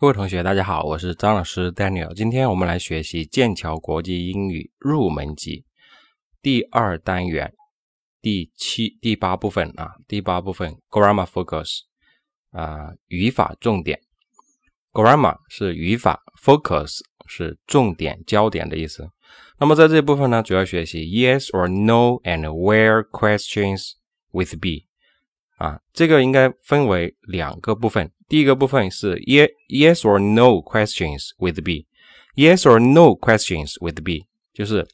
各位同学，大家好，我是张老师 Daniel。今天我们来学习剑桥国际英语入门级第二单元第七、第八部分啊，第八部分 Grammar Focus 啊，语法重点。Grammar 是语法，Focus 是重点、焦点的意思。那么在这部分呢，主要学习 Yes or No and Where questions with be 啊，这个应该分为两个部分。第一个部分是 yes yes or no questions with B。yes or no questions with B 就是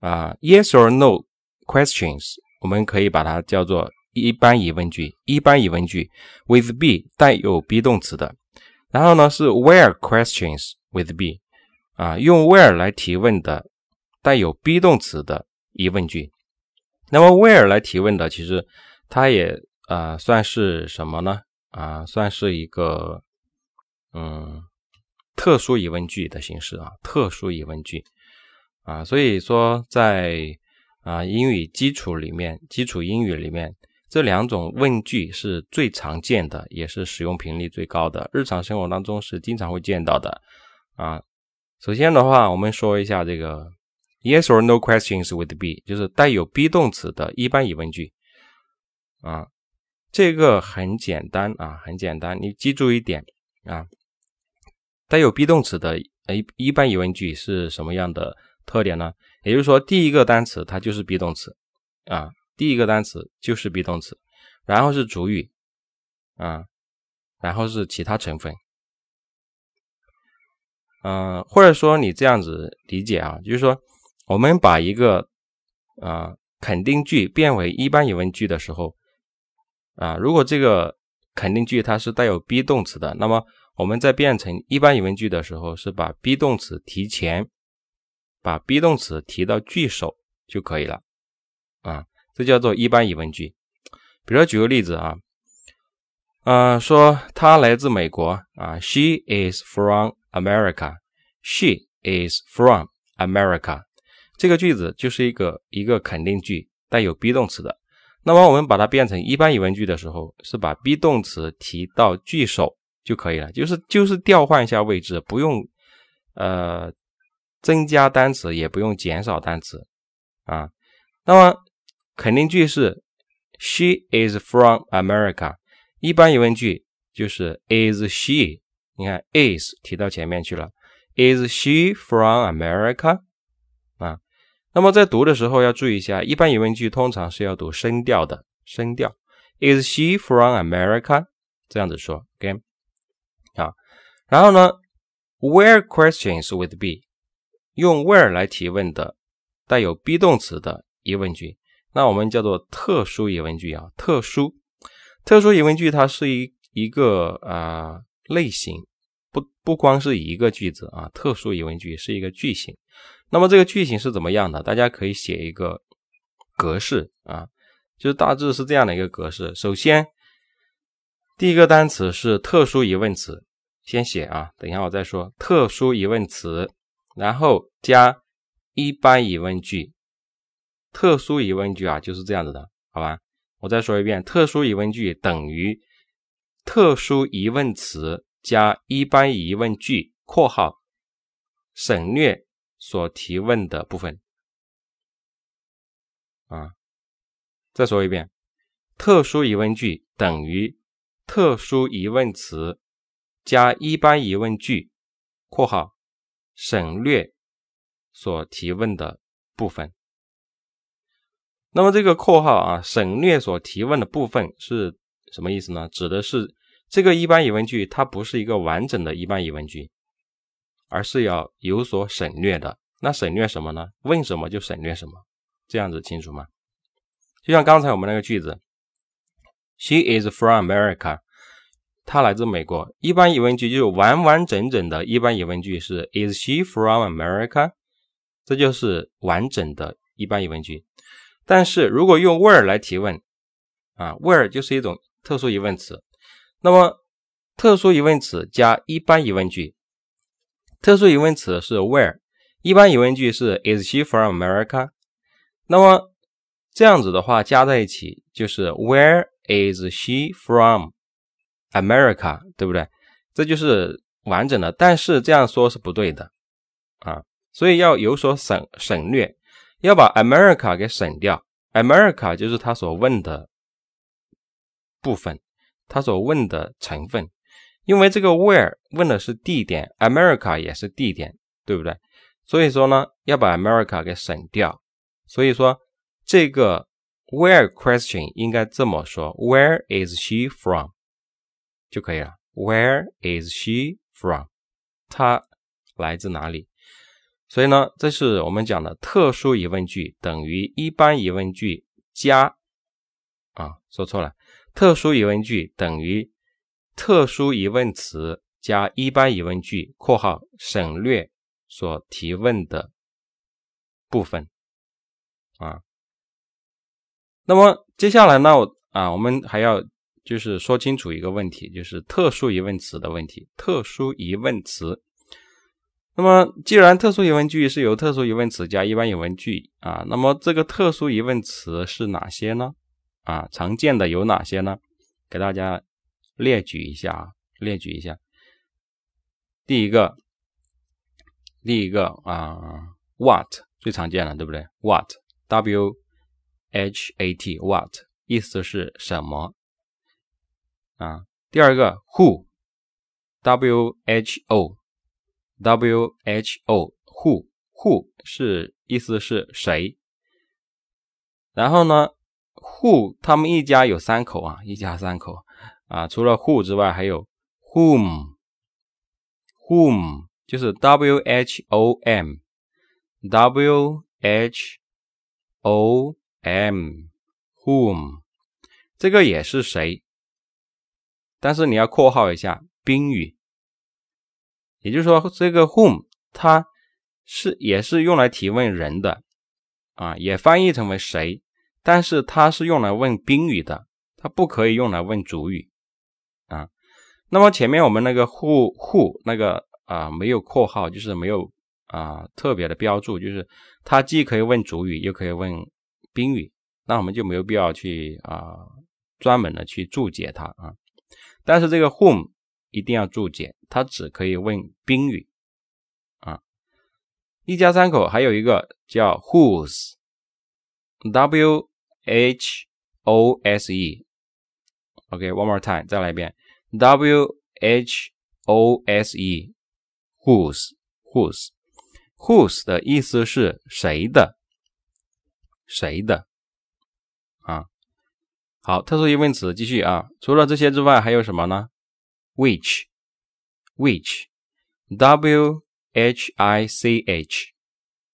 啊 yes or no questions 我们可以把它叫做一般疑问句一般疑问句 with B 带有 be 动词的，然后呢是 where questions with be 啊用 where 来提问的带有 be 动词的疑问句。那么 where 来提问的其实它也啊算是什么呢？啊，算是一个嗯特殊疑问句的形式啊，特殊疑问句啊，所以说在啊英语基础里面，基础英语里面这两种问句是最常见的，也是使用频率最高的，日常生活当中是经常会见到的啊。首先的话，我们说一下这个 yes or no questions with be，就是带有 be 动词的一般疑问句啊。这个很简单啊，很简单，你记住一点啊，带有 be 动词的一一般疑问句是什么样的特点呢？也就是说，第一个单词它就是 be 动词啊，第一个单词就是 be 动词，然后是主语啊，然后是其他成分，嗯，或者说你这样子理解啊，就是说我们把一个啊肯定句变为一般疑问句的时候。啊，如果这个肯定句它是带有 be 动词的，那么我们在变成一般疑问句的时候，是把 be 动词提前，把 be 动词提到句首就可以了。啊，这叫做一般疑问句。比如说举个例子啊，啊，说他来自美国啊，She is from America。She is from America。这个句子就是一个一个肯定句，带有 be 动词的。那么我们把它变成一般疑问句的时候，是把 be 动词提到句首就可以了，就是就是调换一下位置，不用呃增加单词，也不用减少单词啊。那么肯定句是 She is from America，一般疑问句就是 Is she？你看 is 提到前面去了，Is she from America？那么在读的时候要注意一下，一般疑问句通常是要读声调的，声调。Is she from America？这样子说，OK？啊，然后呢，Where questions with be？用 where 来提问的，带有 be 动词的疑问句，那我们叫做特殊疑问句啊，特殊。特殊疑问句它是一一个啊类型，不不光是一个句子啊，特殊疑问句是一个句型。那么这个句型是怎么样的？大家可以写一个格式啊，就是大致是这样的一个格式。首先，第一个单词是特殊疑问词，先写啊，等一下我再说。特殊疑问词，然后加一般疑问句。特殊疑问句啊，就是这样子的，好吧？我再说一遍，特殊疑问句等于特殊疑问词加一般疑问句（括号省略）。所提问的部分啊，再说一遍，特殊疑问句等于特殊疑问词加一般疑问句（括号省略所提问的部分）。那么这个括号啊，省略所提问的部分是什么意思呢？指的是这个一般疑问句它不是一个完整的一般疑问句。而是要有所省略的，那省略什么呢？问什么就省略什么，这样子清楚吗？就像刚才我们那个句子，She is from America，她来自美国。一般疑问句就是完完整整的一般疑问句是 Is she from America？这就是完整的一般疑问句。但是如果用 where 来提问，啊，where 就是一种特殊疑问词，那么特殊疑问词加一般疑问句。特殊疑问词是 where，一般疑问句是 Is she from America？那么这样子的话加在一起就是 Where is she from America？对不对？这就是完整的，但是这样说是不对的啊，所以要有所省省略，要把 America 给省掉。America 就是他所问的部分，他所问的成分，因为这个 where 问的是地点，America 也是地点，对不对？所以说呢，要把 America 给省掉。所以说这个 where question 应该这么说：Where is she from？就可以了。Where is she from？她来自哪里？所以呢，这是我们讲的特殊疑问句等于一般疑问句加啊，说错了，特殊疑问句等于特殊疑问词加一般疑问句（括号省略所提问的部分）啊。那么接下来呢，啊，我们还要就是说清楚一个问题，就是特殊疑问词的问题，特殊疑问词。那么，既然特殊疑问句是由特殊疑问词加一般疑问句啊，那么这个特殊疑问词是哪些呢？啊，常见的有哪些呢？给大家列举一下啊，列举一下。第一个，第一个啊，what 最常见了，对不对？what，w h a t，what 意思是什么？啊，第二个，who，w h o。W H O who who 是意思是谁？然后呢，who 他们一家有三口啊，一家三口啊，除了 who 之外，还有 whom whom 就是 W H O M W H O M whom 这个也是谁？但是你要括号一下宾语。也就是说，这个 whom 它是也是用来提问人的啊，也翻译成为谁，但是它是用来问宾语的，它不可以用来问主语啊。那么前面我们那个 who who 那个啊没有括号，就是没有啊特别的标注，就是它既可以问主语，又可以问宾语，那我们就没有必要去啊专门的去注解它啊。但是这个 whom 一定要注解，它只可以问宾语啊。一家三口还有一个叫 whose，w h o s e。OK，one more time，再来一遍 W H O S E whose，whose，whose 的意思是谁的，谁的啊。好，特殊疑问词继续啊。除了这些之外，还有什么呢？which which w h i c h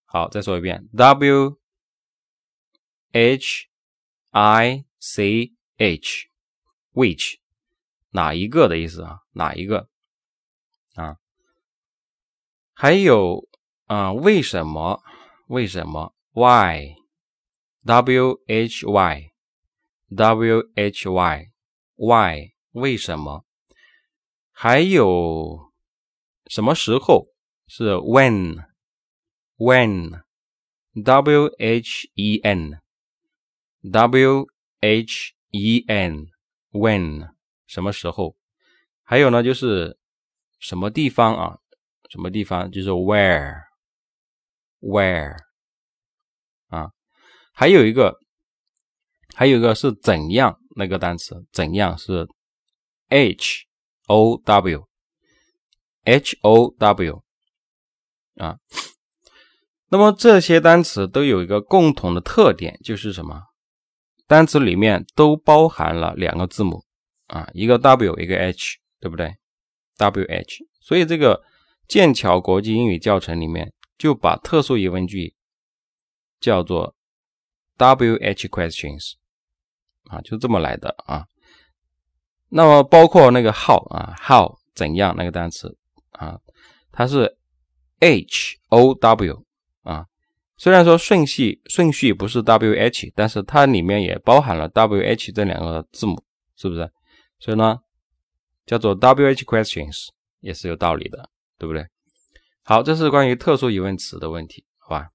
好，再说一遍 w h i c h which 哪一个的意思啊？哪一个啊？还有啊？为什么？为什么？why w h y w h y why 为什么？还有什么时候是 when when w h e n w h e n when 什么时候？还有呢，就是什么地方啊？什么地方？就是 where where 啊？还有一个，还有一个是怎样那个单词？怎样是 h。O W H O W 啊，那么这些单词都有一个共同的特点，就是什么？单词里面都包含了两个字母啊，一个 W，一个 H，对不对？W H，所以这个剑桥国际英语教程里面就把特殊疑问句叫做 W H questions 啊，就这么来的啊。那么包括那个 how 啊，how 怎样那个单词啊，它是 h o w 啊，虽然说顺序顺序不是 w h，但是它里面也包含了 w h 这两个字母，是不是？所以呢，叫做 w h questions 也是有道理的，对不对？好，这是关于特殊疑问词的问题，好吧？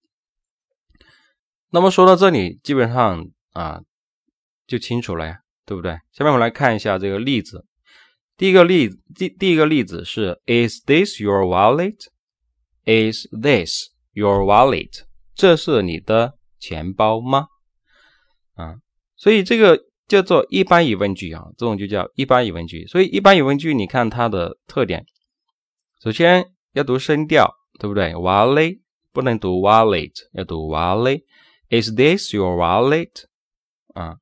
那么说到这里，基本上啊就清楚了呀。对不对？下面我们来看一下这个例子。第一个例第第一个例子是 Is this your wallet? Is this your wallet? 这是你的钱包吗？啊，所以这个叫做一般疑问句啊，这种就叫一般疑问句。所以一般疑问句，你看它的特点，首先要读声调，对不对？Wallet 不能读 wallet，要读 wallet。Is this your wallet？啊，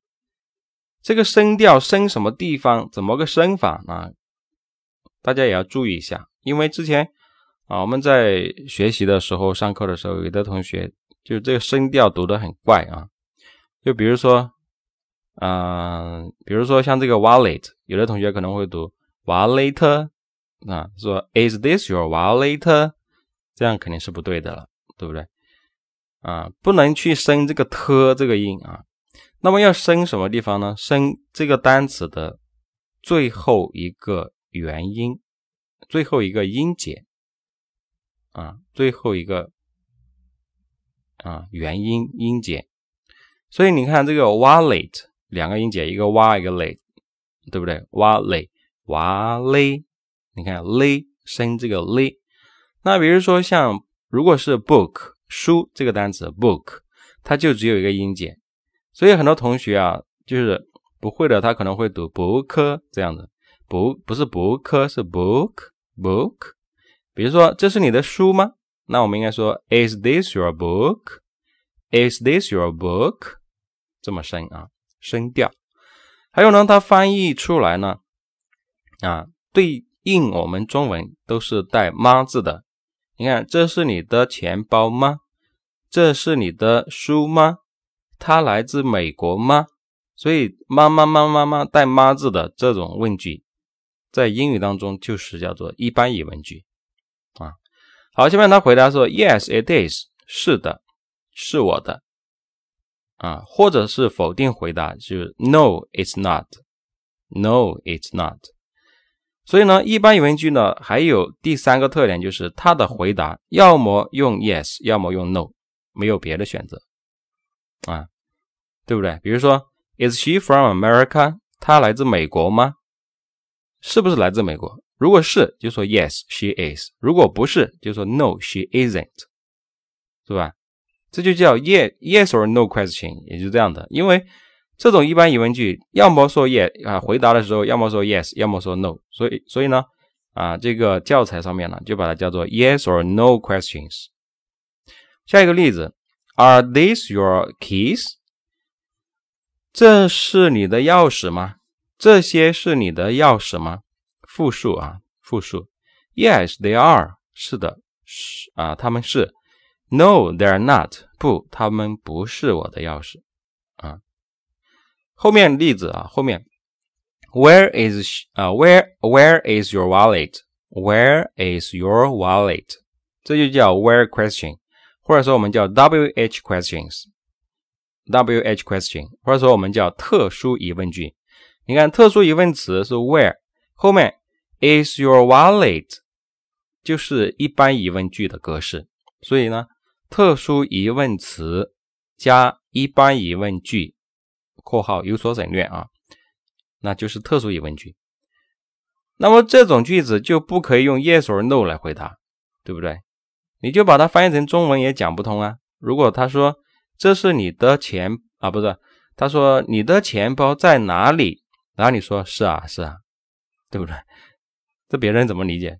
这个声调升什么地方？怎么个升法啊？大家也要注意一下，因为之前啊我们在学习的时候，上课的时候，有的同学就这个声调读得很怪啊。就比如说，嗯，比如说像这个 wallet，有的同学可能会读 wallet，啊，说 Is this your wallet？这样肯定是不对的了，对不对？啊，不能去升这个 t 这个音啊。那么要升什么地方呢？升这个单词的最后一个元音，最后一个音节啊，最后一个啊元音音节。所以你看这个 wallet 两个音节，一个 w 一个 l，对不对？wallet，wallet，你看 l 升这个 l。那比如说像如果是 book 书这个单词 book，它就只有一个音节，所以很多同学啊就是不会的，他可能会读 book 这样子，不不是 book 是 book book。比如说这是你的书吗？那我们应该说 Is this your book？Is this your book？这么声啊，声调，还有呢，它翻译出来呢，啊，对应我们中文都是带妈字的。你看，这是你的钱包吗？这是你的书吗？它来自美国吗？所以，妈妈妈妈妈带妈字的这种问句，在英语当中就是叫做一般疑问句啊。好，下面他回答说：“Yes, it is。”是的，是我的。啊，或者是否定回答，就是 No, it's not. No, it's not. 所以呢，一般疑问句呢，还有第三个特点，就是它的回答要么用 Yes，要么用 No，没有别的选择啊，对不对？比如说，Is she from America？她来自美国吗？是不是来自美国？如果是，就说 Yes, she is；如果不是，就说 No, she isn't，是吧？这就叫 yes yes or no question，也就这样的。因为这种一般疑问句，要么说 yes 啊，回答的时候要么说 yes，要么说 no。所以所以呢，啊，这个教材上面呢，就把它叫做 yes or no questions。下一个例子，Are these your keys？这是你的钥匙吗？这些是你的钥匙吗？复数啊，复数。Yes, they are。是的，是啊，他们是。No, they're not. 不，他们不是我的钥匙。后面例子啊，后面 Where is 啊，Where Where is your wallet? Where is your wallet? 这就叫 Where question，或者说我们叫 WH questions。WH question，或者说我们叫特殊疑问句。你看，特殊疑问词是 Where，后面 is your wallet 就是一般疑问句的格式，所以呢。特殊疑问词加一般疑问句（括号有所省略啊），那就是特殊疑问句。那么这种句子就不可以用 yes or no 来回答，对不对？你就把它翻译成中文也讲不通啊。如果他说这是你的钱啊，不是，他说你的钱包在哪里？然后你说是啊，是啊，对不对？这别人怎么理解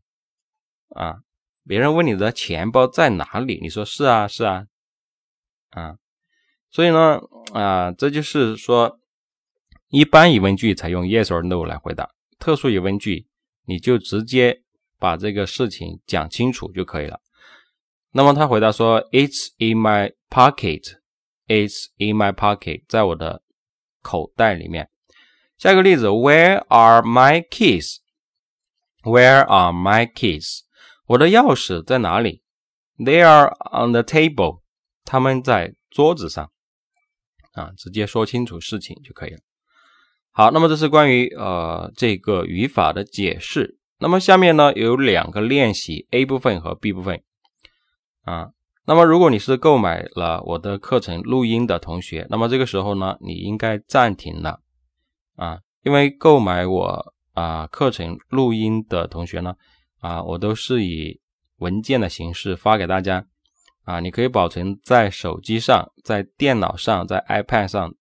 啊？别人问你的钱包在哪里，你说是啊是啊，啊，所以呢啊，这就是说，一般疑问句采用 yes or no 来回答，特殊疑问句你就直接把这个事情讲清楚就可以了。那么他回答说，It's in my pocket，It's in my pocket，在我的口袋里面。下一个例子，Where are my keys？Where are my keys？我的钥匙在哪里？They are on the table。他们在桌子上。啊，直接说清楚事情就可以了。好，那么这是关于呃这个语法的解释。那么下面呢有两个练习，A 部分和 B 部分。啊，那么如果你是购买了我的课程录音的同学，那么这个时候呢，你应该暂停了。啊，因为购买我啊课程录音的同学呢，啊，我都是以文件的形式发给大家，啊，你可以保存在手机上，在电脑上，在 iPad 上，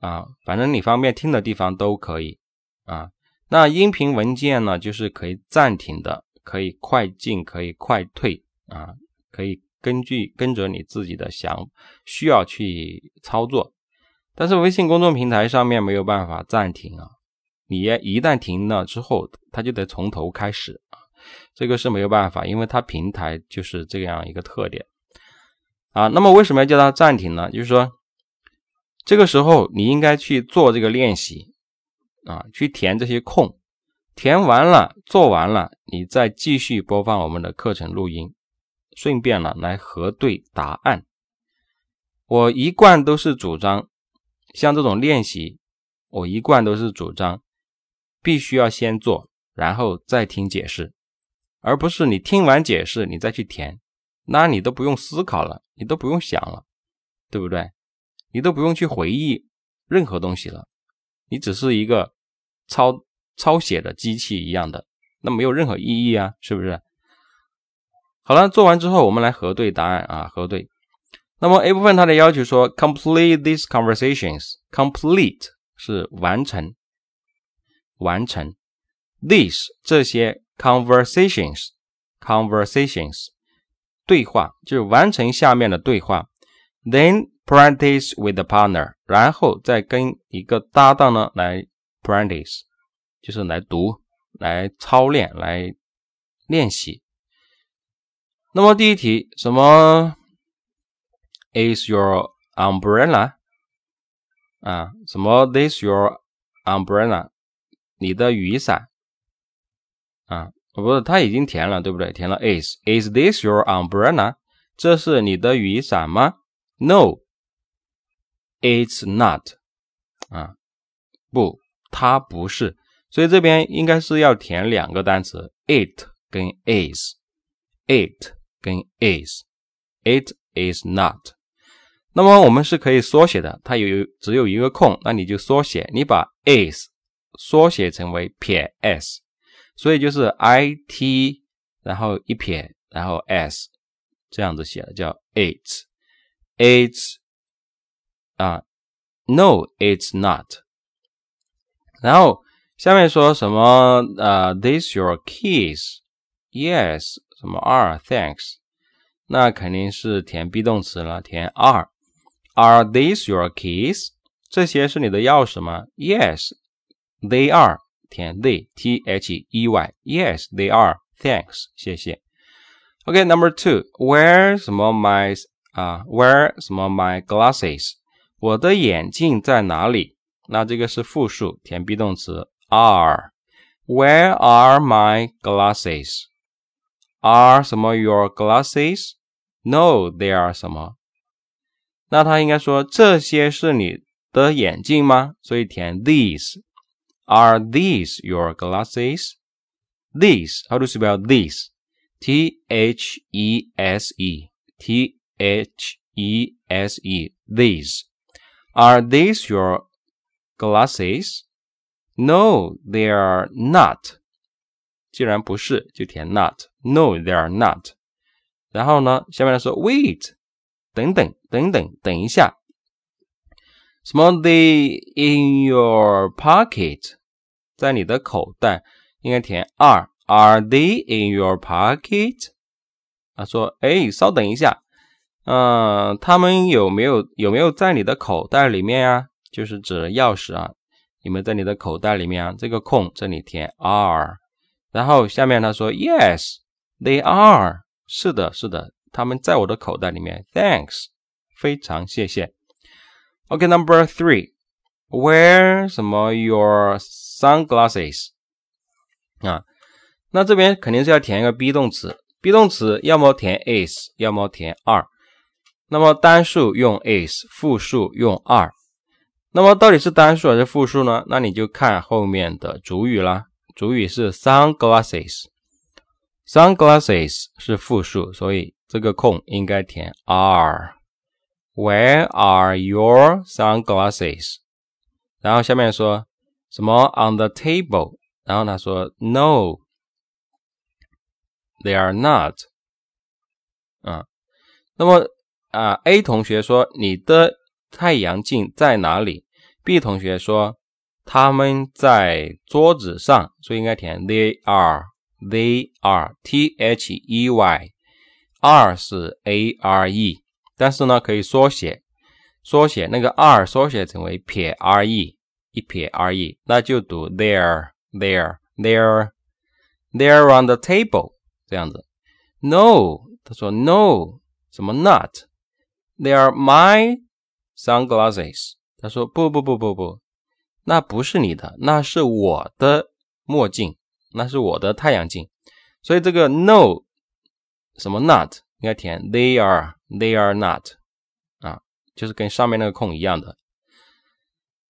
啊，反正你方便听的地方都可以，啊，那音频文件呢，就是可以暂停的，可以快进，可以快退，啊，可以根据跟着你自己的想需要去操作。但是微信公众平台上面没有办法暂停啊，你一旦停了之后，它就得从头开始啊，这个是没有办法，因为它平台就是这样一个特点啊。那么为什么要叫它暂停呢？就是说，这个时候你应该去做这个练习啊，去填这些空，填完了做完了，你再继续播放我们的课程录音，顺便呢来核对答案。我一贯都是主张。像这种练习，我一贯都是主张必须要先做，然后再听解释，而不是你听完解释你再去填，那你都不用思考了，你都不用想了，对不对？你都不用去回忆任何东西了，你只是一个抄抄写的机器一样的，那没有任何意义啊，是不是？好了，做完之后我们来核对答案啊，核对。那么 A 部分它的要求说，complete these conversations，complete 是完成，完成 these 这些 conversations，conversations 对话就是完成下面的对话，then practice with the partner，然后再跟一个搭档呢来 practice，就是来读、来操练、来练习。那么第一题什么？Is your umbrella 啊？什么？This your umbrella？你的雨伞啊？不是，他已经填了，对不对？填了 is。Is this your umbrella？这是你的雨伞吗？No，it's not。啊，不，它不是。所以这边应该是要填两个单词，it 跟 is。it 跟 is。It is not。那么我们是可以缩写的，它有只有一个空，那你就缩写，你把 is 缩写成为撇 s，所以就是 i t，然后一撇，然后 s，这样子写的叫 it，it's 啊，no，it's not。然后下面说什么？呃，this your keys？Yes，什么 are？Thanks。那肯定是填 be 动词了，填 are。Are these your keys？这些是你的钥匙吗？Yes, they are. 填 they t h e y. Yes, they are. Thanks，谢谢。OK，number、okay, two. Where 什么 my 啊？Where 什么 my glasses？我的眼镜在哪里？那这个是复数，填 be 动词 are。Where are my glasses? Are 什么 your glasses? No, they are 什么那他应该说这些是你的眼镜吗？所以填 these。 Are these your glasses? These. How to spell these? T H E S E. T H E S E. These. Are these your glasses? No, they are not. 既然不是，就填 not。No, they are not. 然后呢，下面来说 wait。等等等等，等一下，什么？They in your pocket， 在你的口袋，应该填 are。Are they in your pocket？他说：“哎，稍等一下，嗯，他们有没有有没有在你的口袋里面啊？就是指钥匙啊，有没有在你的口袋里面啊？这个空这里填 are，然后下面他说：Yes，they are。是的，是的。”他们在我的口袋里面，Thanks，非常谢谢。OK，Number three Where 什么 Your sunglasses 啊？那这边肯定是要填一个 be 动词，be 动词要么填 is，要么填 are。那么单数用 is，复数用 are。那么到底是单数还是复数呢？那你就看后面的主语啦。主语是 sunglasses，sunglasses 是复数，所以。这个空应该填 are。Where are your sunglasses？然后下面说什么？On the table 然后他说 No，they are not。啊，那么啊，A 同学说你的太阳镜在哪里？B 同学说他们在桌子上，所以应该填 They are，They are，T H E Y，R 是 A R E，但是呢可以缩写，缩写那个 R 缩写成为撇 R E，一撇 R E，那就读 There。There, there, there on the table，这样子。No，他说 No，什么 Not？They are my sunglasses。他说不不不不不，那不是你的，那是我的墨镜，那是我的太阳镜。所以这个 No，什么 Not 应该填 They are, they are not，就是跟上面那个空一样的。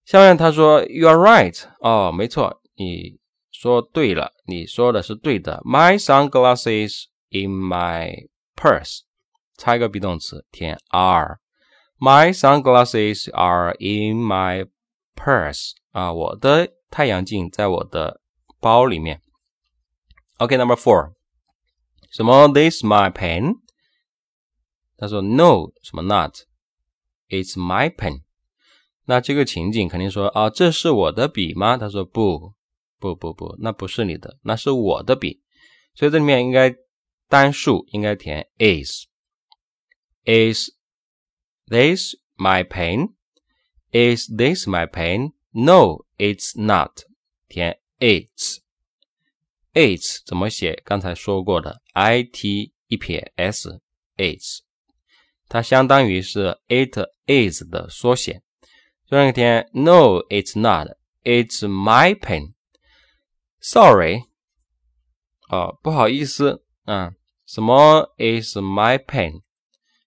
下面他说 You are right，哦，没错。你说对了，你说的是对的。My sunglasses in my purse，插一个 be 动词，填 are。My sunglasses are in my purse。啊，我的太阳镜在我的包里面。OK，number four，什么？This my pen？他说 No，什么 it's my pen. 那这个情景肯定说啊这是我的笔吗？他说不不不不那不是你的那是我的笔。所以这里面应该单数应该填 is is this my pen? Is this my pen? No it's not. 填 it's it's 怎么写？刚才说过的 it 一撇 s it's 它相当于是 it is 的缩写，所以填 No, it's not. It's my pen. Sorry，哦，不好意思，嗯，什么 is my pen？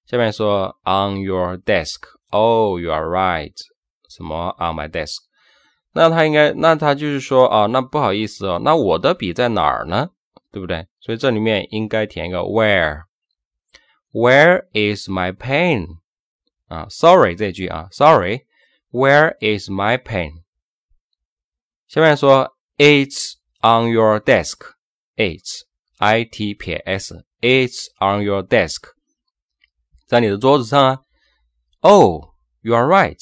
下面说 on your desk，Oh, you are right。什么 on my desk？那他应该，那他就是说啊，那不好意思哦，那我的笔在哪儿呢？对不对？所以这里面应该填一个 where。Where is my pen？啊，Sorry 这句啊，Sorry，Where is my pen？下面说 It's On your desk, it's I T P S. It's on your desk，在你的桌子上啊。Oh, you are right.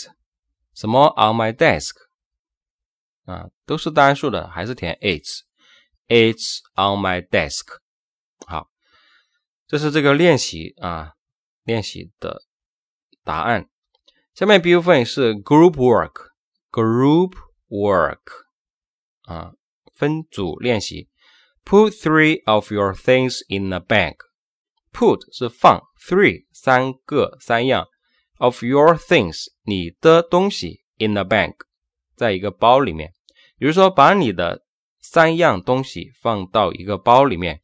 什么 on my desk 啊，都是单数的，还是填 it's。It's on my desk。好， 这是这个练习啊，练习的答案。下面 B 部分是 group work，group work 啊。分组练习，Put three of your things in a bag。Put 是放，three 三个三样，of your things 你的东西 in a bag 在一个包里面。比如说，把你的三样东西放到一个包里面。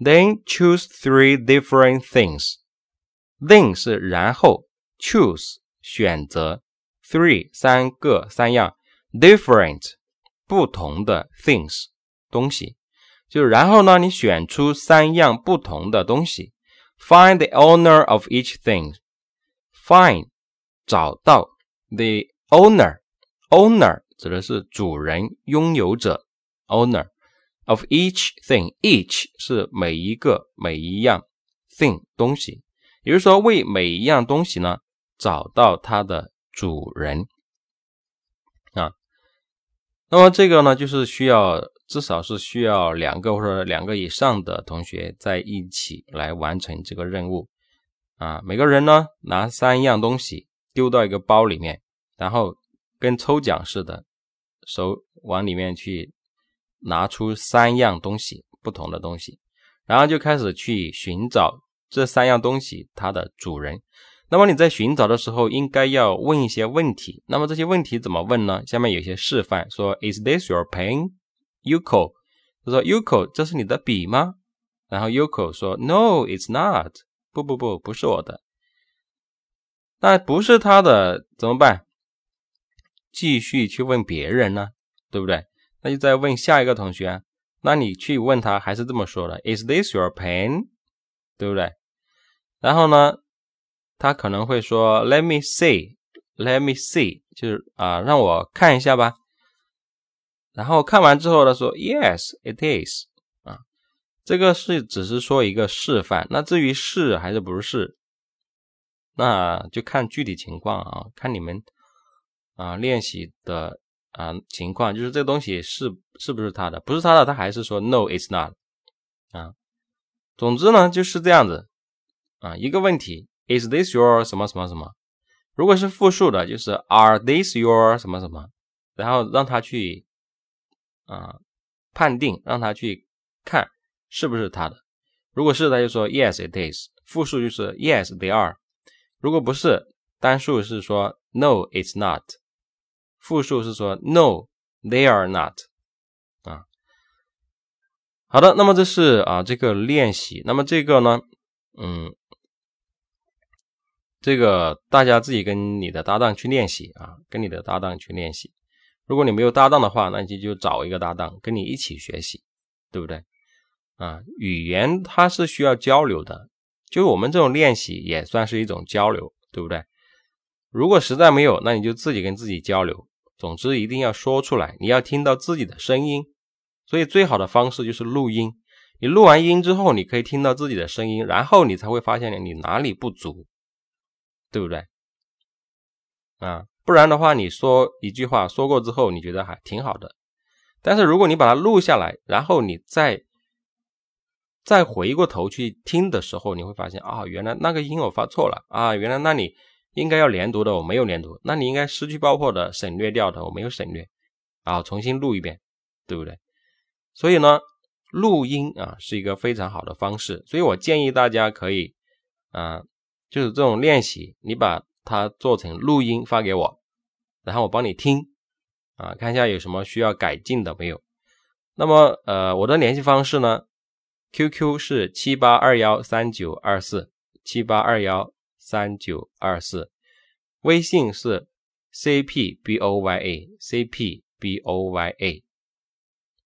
Then choose three different things。Then 是然后，choose 选择，three 三个三样，different。不同的 things 东西，就然后呢，你选出三样不同的东西。Find the owner of each thing. Find 找到 the owner. Owner 指的是主人、拥有者。Owner of each thing. Each 是每一个、每一样 thing 东西。也就是说，为每一样东西呢，找到它的主人啊。那么这个呢，就是需要至少是需要两个或者两个以上的同学在一起来完成这个任务啊。每个人呢拿三样东西丢到一个包里面，然后跟抽奖似的，手往里面去拿出三样东西，不同的东西，然后就开始去寻找这三样东西它的主人。那么你在寻找的时候，应该要问一些问题。那么这些问题怎么问呢？下面有些示范，说 Is this your pen, Yuko？他说 Yuko，这是你的笔吗？然后 Yuko 说 No, it's not。不不不，不是我的。那不是他的怎么办？继续去问别人呢，对不对？那就再问下一个同学。那你去问他，还是这么说的：Is this your pen？对不对？然后呢？他可能会说，Let me see，Let me see，就是啊，让我看一下吧。然后看完之后他说 Yes, it is 啊，这个是只是说一个示范。那至于是还是不是，那就看具体情况啊，看你们啊练习的啊情况，就是这个东西是是不是他的，不是他的，他还是说 No, it's not 啊。总之呢就是这样子啊，一个问题 Is this your 什么什么什么？如果是复数的，就是 Are these your 什么什么？然后让他去。啊，判定让他去看是不是他的，如果是，他就说 Yes it is。复数就是 Yes they are。如果不是，单数是说 No it's not。复数是说 No they are not。啊，好的，那么这是啊这个练习，那么这个呢，嗯，这个大家自己跟你的搭档去练习啊，跟你的搭档去练习。如果你没有搭档的话，那你就找一个搭档跟你一起学习，对不对？啊，语言它是需要交流的，就我们这种练习也算是一种交流，对不对？如果实在没有，那你就自己跟自己交流。总之一定要说出来，你要听到自己的声音。所以最好的方式就是录音。你录完音之后，你可以听到自己的声音，然后你才会发现你哪里不足，对不对？啊。不然的话，你说一句话说过之后，你觉得还挺好的。但是如果你把它录下来，然后你再再回过头去听的时候，你会发现啊，原来那个音我发错了啊，原来那里应该要连读的我没有连读，那你应该失去爆破的省略掉的我没有省略，啊，重新录一遍，对不对？所以呢，录音啊是一个非常好的方式，所以我建议大家可以啊，就是这种练习，你把。它做成录音发给我，然后我帮你听，啊，看一下有什么需要改进的没有。那么，呃，我的联系方式呢？QQ 是七八二幺三九二四七八二幺三九二四，微信是 CPBOYA CPBOYA。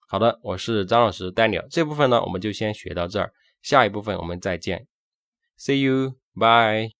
好的，我是张老师 Daniel，这部分呢我们就先学到这儿，下一部分我们再见，See you，bye。